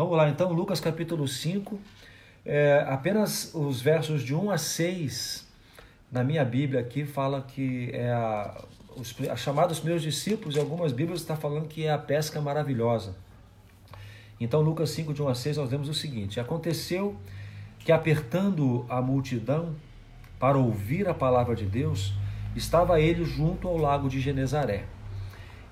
Vamos lá então, Lucas capítulo 5, é, apenas os versos de 1 a 6, na minha Bíblia aqui, fala que é a, os, a chamada dos meus discípulos, em algumas Bíblias está falando que é a pesca maravilhosa. Então, Lucas 5, de 1 a 6, nós vemos o seguinte: Aconteceu que, apertando a multidão para ouvir a palavra de Deus, estava ele junto ao lago de Genezaré.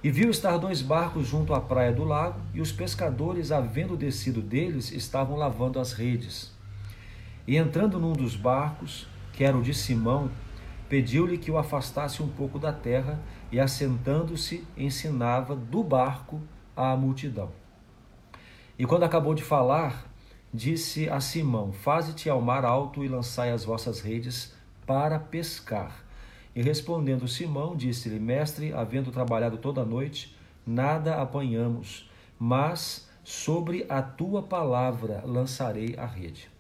E viu estar dois barcos junto à praia do lago, e os pescadores, havendo descido deles, estavam lavando as redes. E entrando num dos barcos, que era o de Simão, pediu-lhe que o afastasse um pouco da terra, e assentando-se, ensinava do barco à multidão. E quando acabou de falar, disse a Simão: Faze-te ao mar alto e lançai as vossas redes para pescar. E respondendo Simão, disse-lhe: Mestre, havendo trabalhado toda a noite, nada apanhamos, mas sobre a tua palavra lançarei a rede.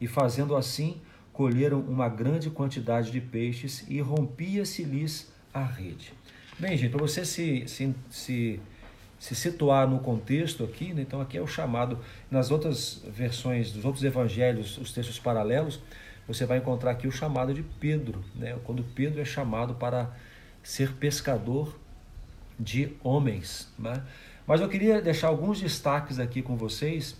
E fazendo assim, colheram uma grande quantidade de peixes e rompia-se-lhes a rede. Bem, gente, para você se, se, se, se, situar no contexto aqui, né? então aqui é o chamado, nas outras versões dos outros evangelhos, os textos paralelos, você vai encontrar aqui o chamado de Pedro, né? quando Pedro é chamado para ser pescador de homens. Né? Mas eu queria deixar alguns destaques aqui com vocês.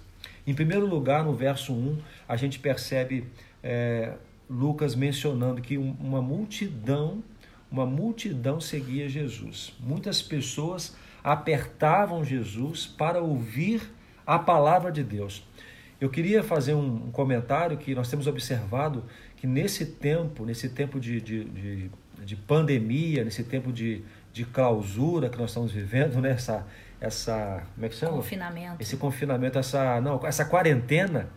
Em primeiro lugar, no verso 1, a gente percebe é, Lucas mencionando que uma multidão, uma multidão seguia Jesus. Muitas pessoas apertavam Jesus para ouvir a palavra de Deus. Eu queria fazer um comentário que nós temos observado que nesse tempo, nesse tempo de, de, de, de pandemia, nesse tempo de, de clausura que nós estamos vivendo, né? essa, essa como é que chama? Confinamento. Esse confinamento, essa, não, essa quarentena,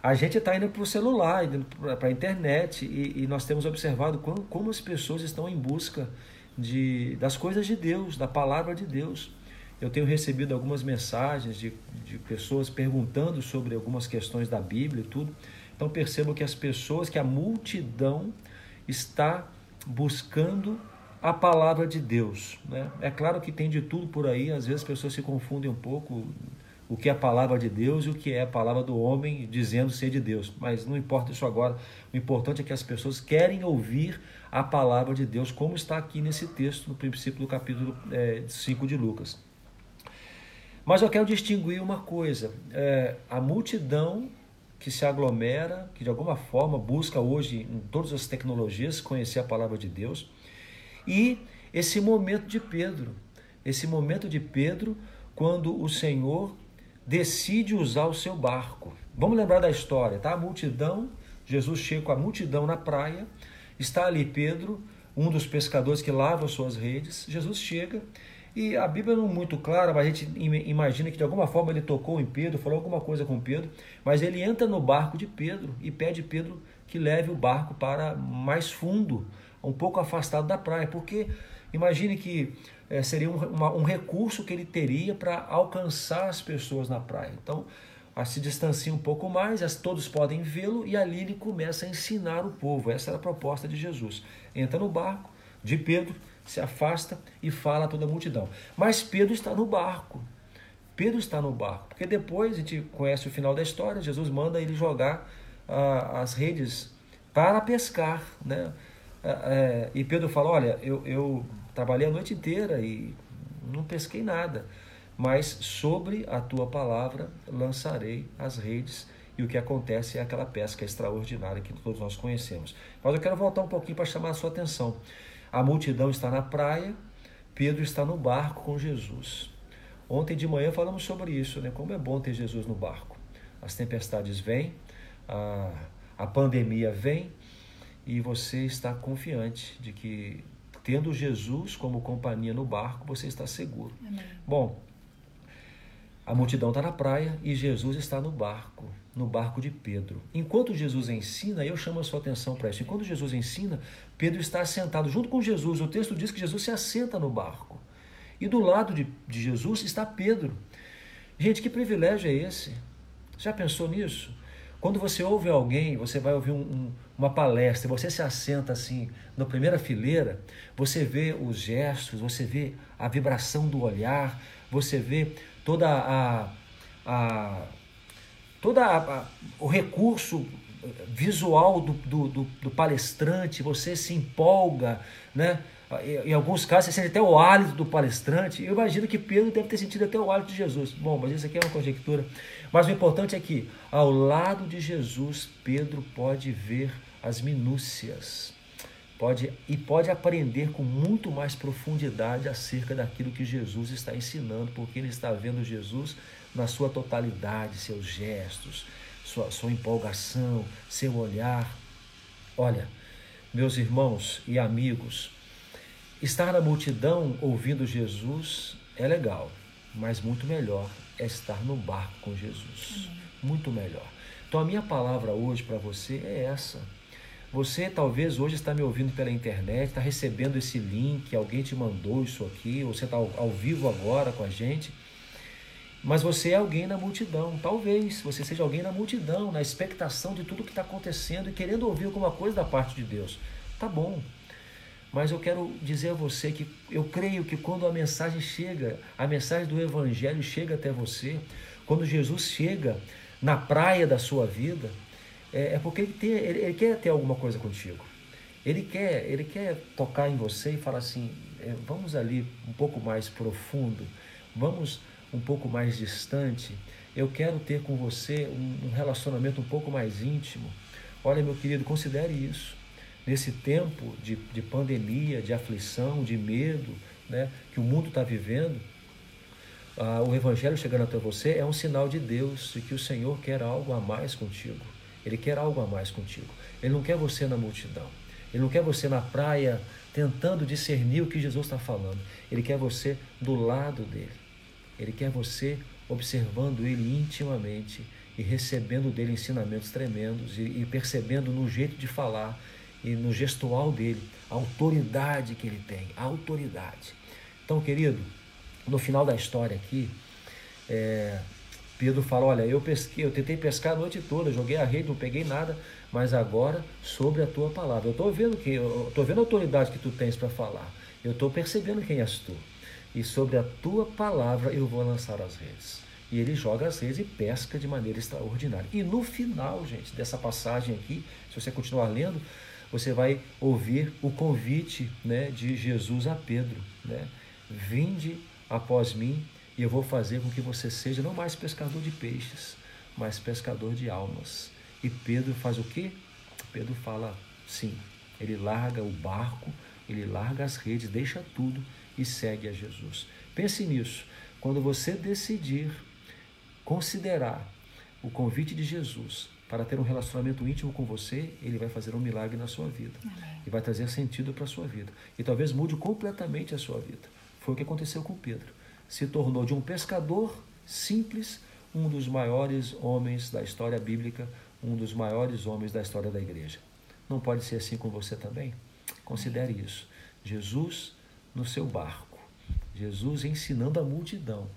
a gente está indo para o celular, indo para a internet e, e, nós temos observado como, como as pessoas estão em busca de, das coisas de Deus, da palavra de Deus. Eu tenho recebido algumas mensagens de, de pessoas perguntando sobre algumas questões da Bíblia e tudo. Então percebo que as pessoas, que a multidão está buscando a palavra de Deus. Né? É claro que tem de tudo por aí, às vezes as pessoas se confundem um pouco o que é a palavra de Deus e o que é a palavra do homem dizendo ser de Deus. Mas não importa isso agora, o importante é que as pessoas querem ouvir a palavra de Deus, como está aqui nesse texto, no princípio do capítulo é, 5 de Lucas. Mas eu quero distinguir uma coisa: é, a multidão que se aglomera, que de alguma forma busca hoje em todas as tecnologias conhecer a palavra de Deus, e esse momento de Pedro, esse momento de Pedro, quando o Senhor decide usar o seu barco. Vamos lembrar da história, tá? A multidão, Jesus chega com a multidão na praia, está ali Pedro, um dos pescadores que lava suas redes. Jesus chega e a Bíblia não é muito clara, mas a gente imagina que de alguma forma ele tocou em Pedro, falou alguma coisa com Pedro, mas ele entra no barco de Pedro e pede Pedro que leve o barco para mais fundo, um pouco afastado da praia, porque imagine que é, seria um, uma, um recurso que ele teria para alcançar as pessoas na praia. Então, se distancia um pouco mais, as, todos podem vê-lo e ali ele começa a ensinar o povo. Essa era a proposta de Jesus. Entra no barco de Pedro, se afasta e fala a toda a multidão. Mas Pedro está no barco. Pedro está no barco, porque depois a gente conhece o final da história. Jesus manda ele jogar ah, as redes para pescar, né? É, e Pedro fala: Olha, eu, eu trabalhei a noite inteira e não pesquei nada, mas sobre a tua palavra lançarei as redes. E o que acontece é aquela pesca extraordinária que todos nós conhecemos. Mas eu quero voltar um pouquinho para chamar a sua atenção. A multidão está na praia, Pedro está no barco com Jesus. Ontem de manhã falamos sobre isso, né? Como é bom ter Jesus no barco. As tempestades vêm, a, a pandemia vem e você está confiante de que tendo Jesus como companhia no barco, você está seguro. Amém. Bom, a multidão está na praia e Jesus está no barco, no barco de Pedro. Enquanto Jesus ensina, eu chamo a sua atenção para isso. Enquanto Jesus ensina, Pedro está sentado junto com Jesus. O texto diz que Jesus se assenta no barco. E do lado de, de Jesus está Pedro. Gente, que privilégio é esse? Já pensou nisso? Quando você ouve alguém, você vai ouvir um, um, uma palestra, você se assenta assim na primeira fileira, você vê os gestos, você vê a vibração do olhar, você vê toda a, a, todo o recurso visual do, do, do, do, palestrante, você se empolga, né? Em alguns casos você sente até o hálito do palestrante. Eu imagino que Pedro deve ter sentido até o hálito de Jesus. Bom, mas isso aqui é uma conjectura. Mas o importante é que, ao lado de Jesus, Pedro pode ver as minúcias pode, e pode aprender com muito mais profundidade acerca daquilo que Jesus está ensinando, porque ele está vendo Jesus na sua totalidade, seus gestos, sua, sua empolgação, seu olhar. Olha, meus irmãos e amigos, estar na multidão ouvindo Jesus é legal, mas muito melhor é estar no barco com Jesus. Muito melhor. Então a minha palavra hoje para você é essa você talvez hoje está me ouvindo pela internet, está recebendo esse link, alguém te mandou isso aqui, ou você está ao, ao vivo agora com a gente. Mas você é alguém na multidão. Talvez você seja alguém na multidão, na expectação de tudo que está acontecendo e querendo ouvir alguma coisa da parte de Deus. Tá bom. Mas eu quero dizer a você que eu creio que quando a mensagem chega, a mensagem do Evangelho chega até você, quando Jesus chega na praia da sua vida, é, é porque ele, tem, ele, ele, quer ter alguma coisa contigo. Ele quer, ele quer tocar em você e falar assim: é, vamos ali um pouco mais profundo, vamos um pouco mais distante. Eu quero ter com você um, relacionamento um pouco mais íntimo. Olha, meu querido, considere isso. Nesse tempo de, de pandemia, de aflição, de medo né, que o mundo está vivendo, ah, o Evangelho chegando até você é um sinal de Deus, de que o Senhor quer algo a mais contigo. Ele quer algo a mais contigo. Ele não quer você na multidão. Ele não quer você na praia tentando discernir o que Jesus está falando. Ele quer você do lado dele. Ele quer você observando ele intimamente e recebendo dele ensinamentos tremendos e, e percebendo no jeito de falar e no gestual dele a autoridade que ele tem, a autoridade. Então, querido, no final da história aqui, é, Pedro fala: Olha, eu pesquei, eu tentei pescar a noite toda, joguei a rede, não peguei nada, mas agora sobre a tua palavra. Eu estou vendo que, eu estou vendo a autoridade que tu tens para falar. Eu estou percebendo quem és tu. E sobre a tua palavra eu vou lançar as redes. E ele joga as redes e pesca de maneira extraordinária. E no final, gente, dessa passagem aqui, se você continuar lendo, você vai ouvir o convite né, de Jesus a Pedro. Né? Vinde após mim e eu vou fazer com que você seja não mais pescador de peixes, mas pescador de almas. E Pedro faz o quê? Pedro fala sim. Ele larga o barco, ele larga as redes, deixa tudo e segue a Jesus. Pense nisso. Quando você decidir considerar o convite de Jesus para ter um relacionamento íntimo com você, ele vai fazer um milagre na sua vida. Amém. E vai trazer sentido para a sua vida. E talvez mude completamente a sua vida. Foi o que aconteceu com Pedro se tornou de um pescador simples um dos maiores homens da história bíblica, um dos maiores homens da história da igreja. Não pode ser assim com você também? Considere isso. Jesus no seu barco, Jesus ensinando a multidão,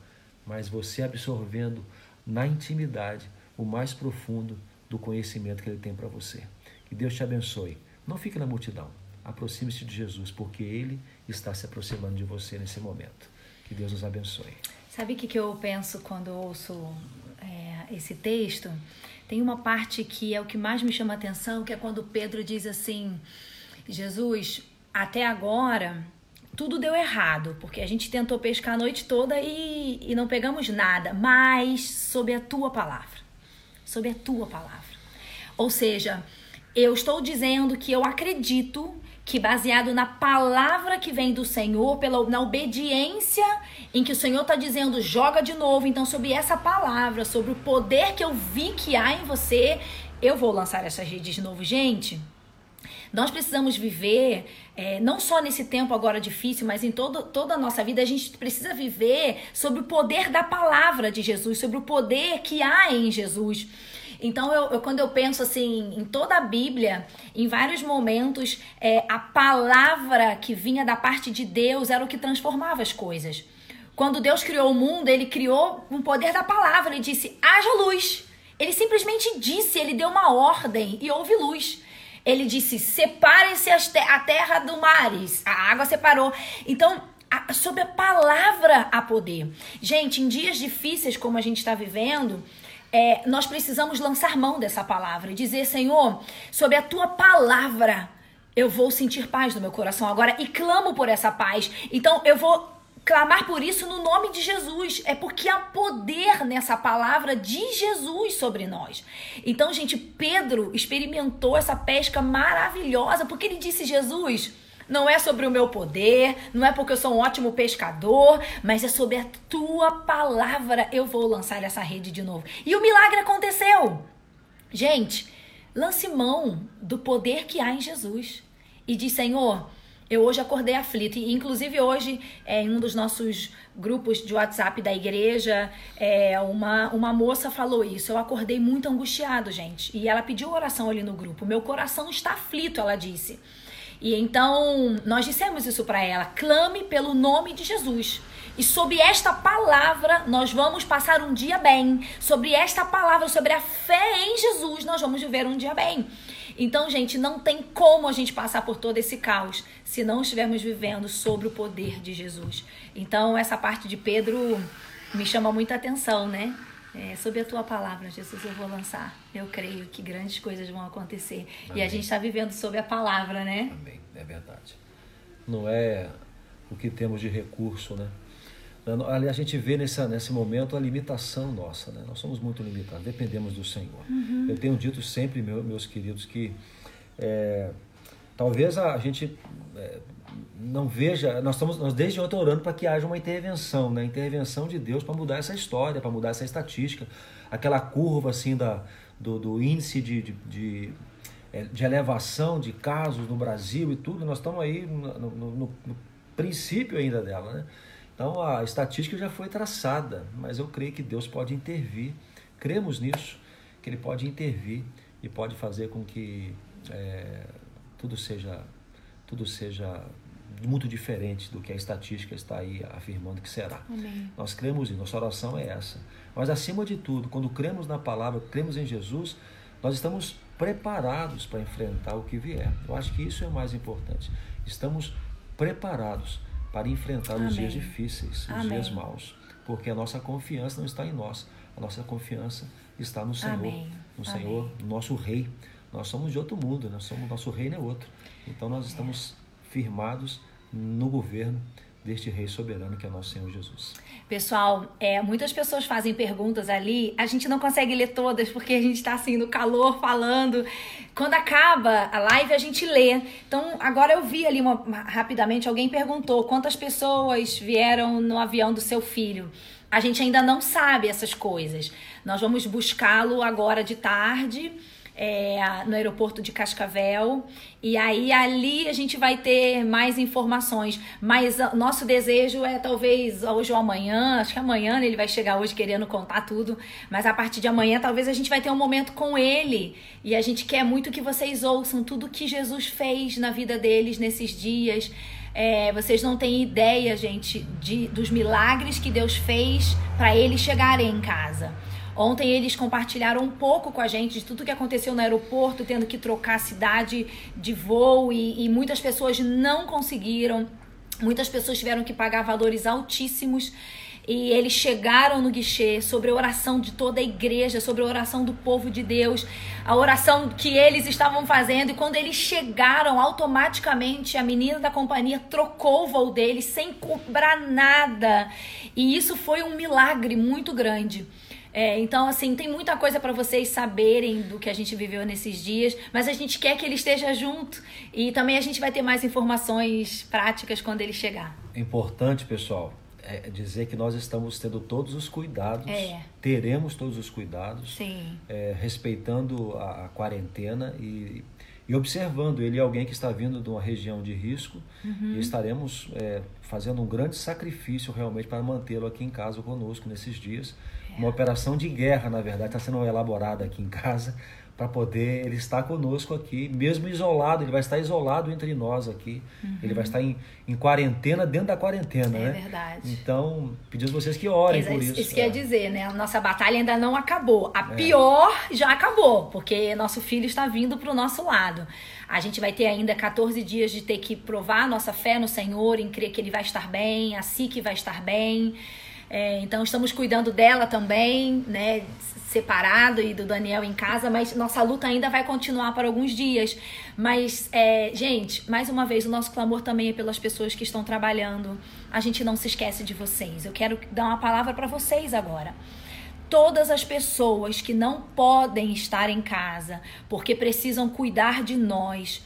mas você absorvendo na intimidade o mais profundo do conhecimento que ele tem para você. Que Deus te abençoe. Não fique na multidão. Aproxime-se de Jesus, porque ele está se aproximando de você nesse momento. Que Deus nos abençoe. Sabe o que, eu penso quando ouço é, esse texto? Tem uma parte que é o que mais me chama a atenção, que é quando Pedro diz assim: Jesus, até agora tudo deu errado, porque a gente tentou pescar a noite toda e, e não pegamos nada, mas sob a tua palavra. Sob a tua palavra. Ou seja, eu estou dizendo que eu acredito que baseado na palavra que vem do Senhor, pela, na obediência em que o Senhor está dizendo, joga de novo. Então, sobre essa palavra, sobre o poder que eu vi que há em você, eu vou lançar essas redes de novo. Gente, nós precisamos viver, é, não só nesse tempo agora difícil, mas em todo, toda a nossa vida, a gente precisa viver sobre o poder da palavra de Jesus, sobre o poder que há em Jesus. Então, eu, eu, quando eu penso assim, em toda a Bíblia, em vários momentos, é, a palavra que vinha da parte de Deus era o que transformava as coisas. Quando Deus criou o mundo, ele criou o poder da palavra. Ele disse: haja luz. Ele simplesmente disse, ele deu uma ordem e houve luz. Ele disse: separem-se a terra do mares. A água separou. Então, a, sob a palavra há poder. Gente, em dias difíceis como a gente está vivendo, é, nós precisamos lançar mão dessa palavra e dizer, Senhor, sobre a tua palavra eu vou sentir paz no meu coração agora e clamo por essa paz. Então eu vou clamar por isso no nome de Jesus. É porque há poder nessa palavra de Jesus sobre nós. Então, gente, Pedro experimentou essa pesca maravilhosa porque ele disse: Jesus. Não é sobre o meu poder, não é porque eu sou um ótimo pescador, mas é sobre a tua palavra eu vou lançar essa rede de novo. E o milagre aconteceu. Gente, lance mão do poder que há em Jesus e diz: Senhor, eu hoje acordei aflito. E, inclusive, hoje, é, em um dos nossos grupos de WhatsApp da igreja, é, uma, uma moça falou isso. Eu acordei muito angustiado, gente. E ela pediu oração ali no grupo. Meu coração está aflito, ela disse. E então nós dissemos isso para ela: clame pelo nome de Jesus. E sobre esta palavra nós vamos passar um dia bem. Sobre esta palavra, sobre a fé em Jesus, nós vamos viver um dia bem. Então, gente, não tem como a gente passar por todo esse caos se não estivermos vivendo sobre o poder de Jesus. Então, essa parte de Pedro me chama muita atenção, né? É, sobre a tua palavra, Jesus, eu vou lançar. Eu creio que grandes coisas vão acontecer. Amém. E a gente está vivendo sobre a palavra, né? Amém, é verdade. Não é o que temos de recurso, né? Ali a gente vê nessa, nesse momento a limitação nossa, né? Nós somos muito limitados, dependemos do Senhor. Uhum. Eu tenho dito sempre, meu, meus queridos, que é, talvez a gente é, não veja, nós estamos nós desde ontem orando para que haja uma intervenção, né? Intervenção de Deus para mudar essa história, para mudar essa estatística, aquela curva assim da, do, do índice de, de, de, é, de, elevação de casos no Brasil e tudo, nós estamos aí no, no, no, no princípio ainda dela, né? Então a estatística já foi traçada, mas eu creio que Deus pode intervir. Cremos nisso, que Ele pode intervir e pode fazer com que é, tudo seja tudo seja muito diferente do que a estatística está aí afirmando que será. Amém. Nós cremos e nossa oração é essa. Mas acima de tudo, quando cremos na palavra, cremos em Jesus, nós estamos preparados para enfrentar o que vier. Eu acho que isso é o mais importante. Estamos preparados para enfrentar Amém. os dias difíceis, os Amém. dias maus, porque a nossa confiança não está em nós, a nossa confiança está no Senhor, Amém. no Senhor, no nosso Rei. Nós somos de outro mundo, nós somos nosso reino é outro. Então nós estamos firmados no governo deste Rei soberano que é nosso Senhor Jesus. Pessoal, é, muitas pessoas fazem perguntas ali, a gente não consegue ler todas porque a gente está assim no calor falando. Quando acaba a live a gente lê. Então agora eu vi ali uma, rapidamente alguém perguntou quantas pessoas vieram no avião do seu filho. A gente ainda não sabe essas coisas. Nós vamos buscá-lo agora de tarde é, no aeroporto de Cascavel. E aí ali a gente vai ter mais informações. Mas nosso desejo é talvez hoje ou amanhã, acho que amanhã ele vai chegar hoje querendo contar tudo. Mas a partir de amanhã talvez a gente vai ter um momento com ele. E a gente quer muito que vocês ouçam tudo que Jesus fez na vida deles nesses dias. É, vocês não têm ideia, gente, de, dos milagres que Deus fez para eles chegarem em casa. Ontem eles compartilharam um pouco com a gente de tudo que aconteceu no aeroporto, tendo que trocar a cidade de voo e, e muitas pessoas não conseguiram. Muitas pessoas tiveram que pagar valores altíssimos e eles chegaram no guichê sobre a oração de toda a igreja, sobre a oração do povo de Deus, a oração que eles estavam fazendo. E quando eles chegaram, automaticamente a menina da companhia trocou o voo deles sem cobrar nada. E isso foi um milagre muito grande. É, então, assim, tem muita coisa para vocês saberem do que a gente viveu nesses dias, mas a gente quer que ele esteja junto e também a gente vai ter mais informações práticas quando ele chegar. É importante, pessoal, é dizer que nós estamos tendo todos os cuidados, é. teremos todos os cuidados, é, respeitando a, a quarentena e, e, observando. Ele é alguém que está vindo de uma região de risco uhum. e estaremos é, fazendo um grande sacrifício realmente para mantê-lo aqui em casa conosco nesses dias uma operação de guerra, na verdade, está sendo elaborada aqui em casa para poder ele estar conosco aqui, mesmo isolado, ele vai estar isolado entre nós aqui, uhum. ele vai estar em, em quarentena dentro da quarentena, é né? É verdade. Então, pedimos vocês que orem por isso. Isso é. quer dizer, né? A nossa batalha ainda não acabou. A é. pior já acabou, porque nosso filho está vindo para o nosso lado. A gente vai ter ainda 14 dias de ter que provar nossa fé no Senhor, em crer que ele vai estar bem, assim que vai estar bem. É, então estamos cuidando dela também, né? Separado e do Daniel em casa, mas nossa luta ainda vai continuar por alguns dias. Mas, é, gente, mais uma vez, o nosso clamor também é pelas pessoas que estão trabalhando. A gente não se esquece de vocês. Eu quero dar uma palavra para vocês agora todas as pessoas que não podem estar em casa porque precisam cuidar de nós,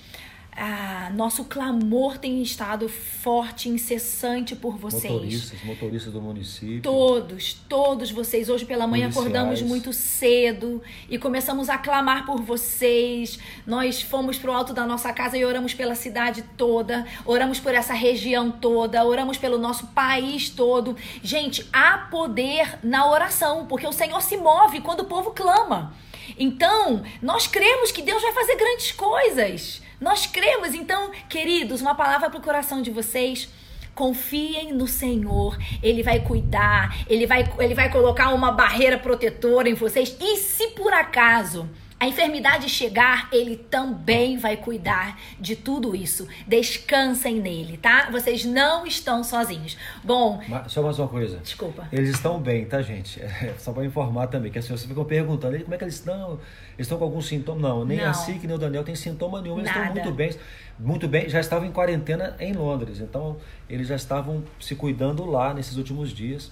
ah, nosso clamor tem estado forte, incessante por vocês. Motoristas, motoristas do município. Todos, todos vocês. Hoje pela manhã Policiais. acordamos muito cedo e começamos a clamar por vocês. Nós fomos para o alto da nossa casa e oramos pela cidade toda, oramos por essa região toda, oramos pelo nosso país todo. Gente, há poder na oração, porque o Senhor se move quando o povo clama. Então, nós cremos que Deus vai fazer grandes coisas. Nós cremos, então, queridos, uma palavra para o coração de vocês. Confiem no Senhor, Ele vai cuidar, Ele vai, ele vai colocar uma barreira protetora em vocês. E se por acaso a enfermidade chegar, ele também vai cuidar de tudo isso. Descansem nele, tá? Vocês não estão sozinhos. Bom. Mas, só mais uma coisa. Desculpa. Eles estão bem, tá, gente? É, só para informar também, que as pessoas ficam perguntando como é que eles estão. Eles estão com algum sintoma? Não, nem não. a SIC nem o Daniel tem sintoma nenhum. Eles Nada. estão muito bem. Muito bem, já estavam em quarentena em Londres. Então, eles já estavam se cuidando lá nesses últimos dias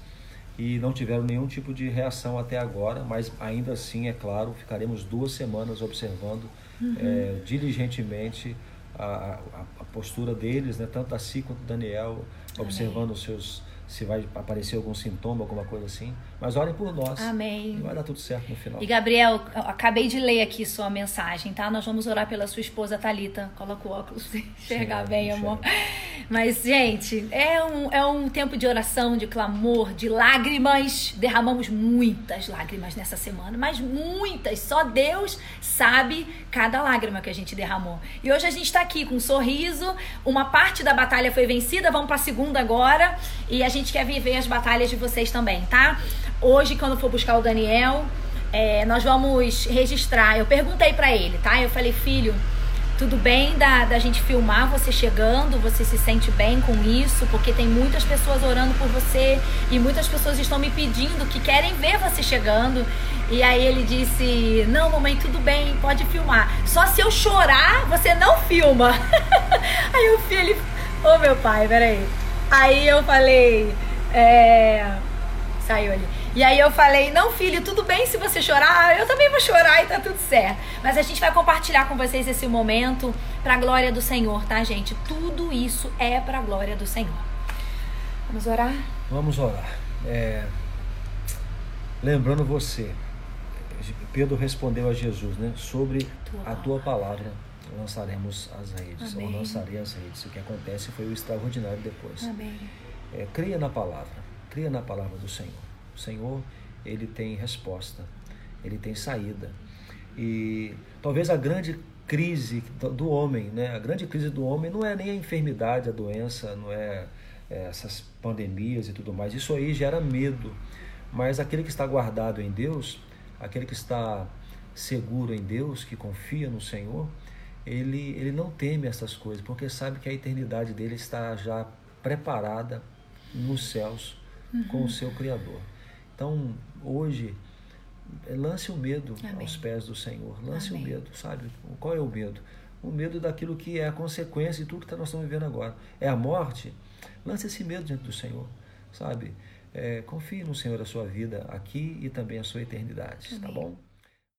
e não tiveram nenhum tipo de reação até agora, mas ainda assim, é claro, ficaremos duas semanas observando uhum. é, diligentemente a, a, a, postura deles, né, tanto a Si quanto o Daniel, observando os seus se vai aparecer algum sintoma, alguma coisa assim. Mas orem por nós. Amém. E vai dar tudo certo no final. E Gabriel, acabei de ler aqui sua mensagem, tá? Nós vamos orar pela sua esposa Talita. Coloca o óculos pra enxergar bem, amor. Mas, gente, é um, é um tempo de oração, de clamor, de lágrimas. Derramamos muitas lágrimas nessa semana, mas muitas. Só Deus sabe cada lágrima que a gente derramou. E hoje a gente está aqui com um sorriso. Uma parte da batalha foi vencida, vamos para a segunda agora. E a gente quer viver as batalhas de vocês também, tá? Hoje, quando for buscar o Daniel, é, nós vamos registrar. Eu perguntei para ele, tá? Eu falei, filho, tudo bem da, da gente filmar você chegando? Você se sente bem com isso? Porque tem muitas pessoas orando por você e muitas pessoas estão me pedindo que querem ver você chegando. E aí ele disse: Não, mamãe, tudo bem, pode filmar. Só se eu chorar, você não filma. aí o filho, ô oh, meu pai, peraí. Aí eu falei, é... saiu ali. E aí eu falei, não filho, tudo bem se você chorar, eu também vou chorar e tá tudo certo. Mas a gente vai compartilhar com vocês esse momento pra glória do Senhor, tá gente? Tudo isso é pra glória do Senhor. Vamos orar? Vamos orar. É... Lembrando você, Pedro respondeu a Jesus, né? Sobre tua a tua palavra lançaremos as redes, Amém. ou lançarei as redes. O que acontece foi o extraordinário depois. É, cria na palavra, cria na palavra do Senhor. O Senhor, ele tem resposta, ele tem saída. E talvez a grande crise do homem, né? A grande crise do homem não é nem a enfermidade, a doença, não é, é essas pandemias e tudo mais. Isso aí gera medo. Mas aquele que está guardado em Deus, aquele que está seguro em Deus, que confia no Senhor, ele, ele não teme essas coisas, porque sabe que a eternidade dele está já preparada nos céus uhum. com o seu Criador. Então, hoje, lance o medo Amém. aos pés do Senhor. Lance Amém. o medo, sabe? Qual é o medo? O medo daquilo que é a consequência de tudo que nós estamos vivendo agora. É a morte? Lance esse medo diante do Senhor, sabe? É, confie no Senhor a sua vida aqui e também a sua eternidade, tá Amém. tá bom?